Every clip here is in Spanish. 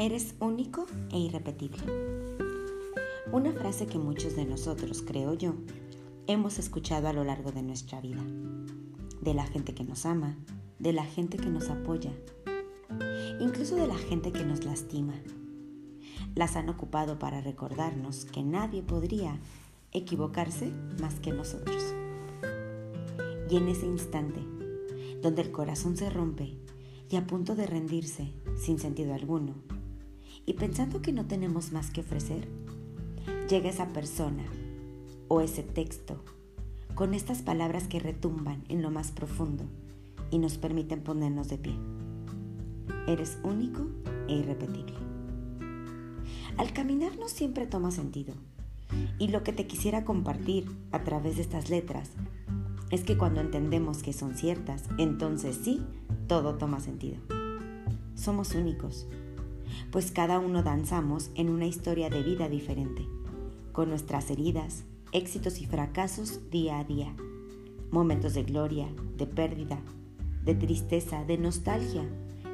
Eres único e irrepetible. Una frase que muchos de nosotros, creo yo, hemos escuchado a lo largo de nuestra vida. De la gente que nos ama, de la gente que nos apoya, incluso de la gente que nos lastima. Las han ocupado para recordarnos que nadie podría equivocarse más que nosotros. Y en ese instante, donde el corazón se rompe y a punto de rendirse sin sentido alguno, y pensando que no tenemos más que ofrecer, llega esa persona o ese texto con estas palabras que retumban en lo más profundo y nos permiten ponernos de pie. Eres único e irrepetible. Al caminar no siempre toma sentido. Y lo que te quisiera compartir a través de estas letras es que cuando entendemos que son ciertas, entonces sí, todo toma sentido. Somos únicos pues cada uno danzamos en una historia de vida diferente, con nuestras heridas, éxitos y fracasos día a día, momentos de gloria, de pérdida, de tristeza, de nostalgia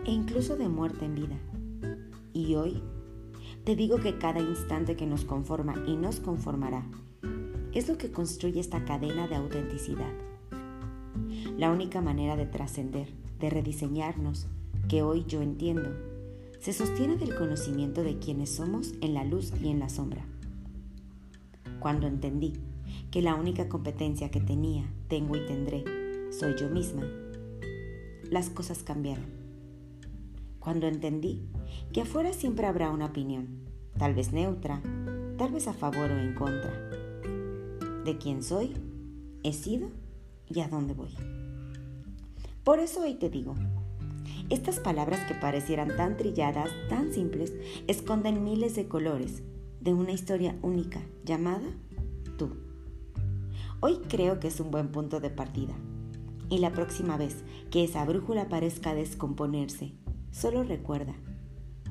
e incluso de muerte en vida. Y hoy te digo que cada instante que nos conforma y nos conformará es lo que construye esta cadena de autenticidad. La única manera de trascender, de rediseñarnos, que hoy yo entiendo, se sostiene del conocimiento de quienes somos en la luz y en la sombra. Cuando entendí que la única competencia que tenía, tengo y tendré soy yo misma, las cosas cambiaron. Cuando entendí que afuera siempre habrá una opinión, tal vez neutra, tal vez a favor o en contra, de quién soy, he sido y a dónde voy. Por eso hoy te digo, estas palabras que parecieran tan trilladas, tan simples, esconden miles de colores de una historia única llamada tú. Hoy creo que es un buen punto de partida. Y la próxima vez que esa brújula parezca descomponerse, solo recuerda,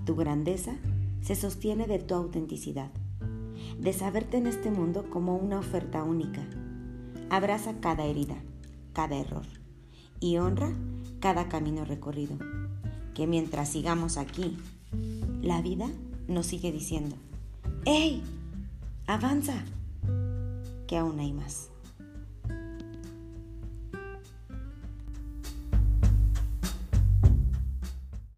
tu grandeza se sostiene de tu autenticidad, de saberte en este mundo como una oferta única. Abraza cada herida, cada error y honra cada camino recorrido. Que mientras sigamos aquí, la vida nos sigue diciendo, ¡Ey! ¡Avanza! Que aún hay más.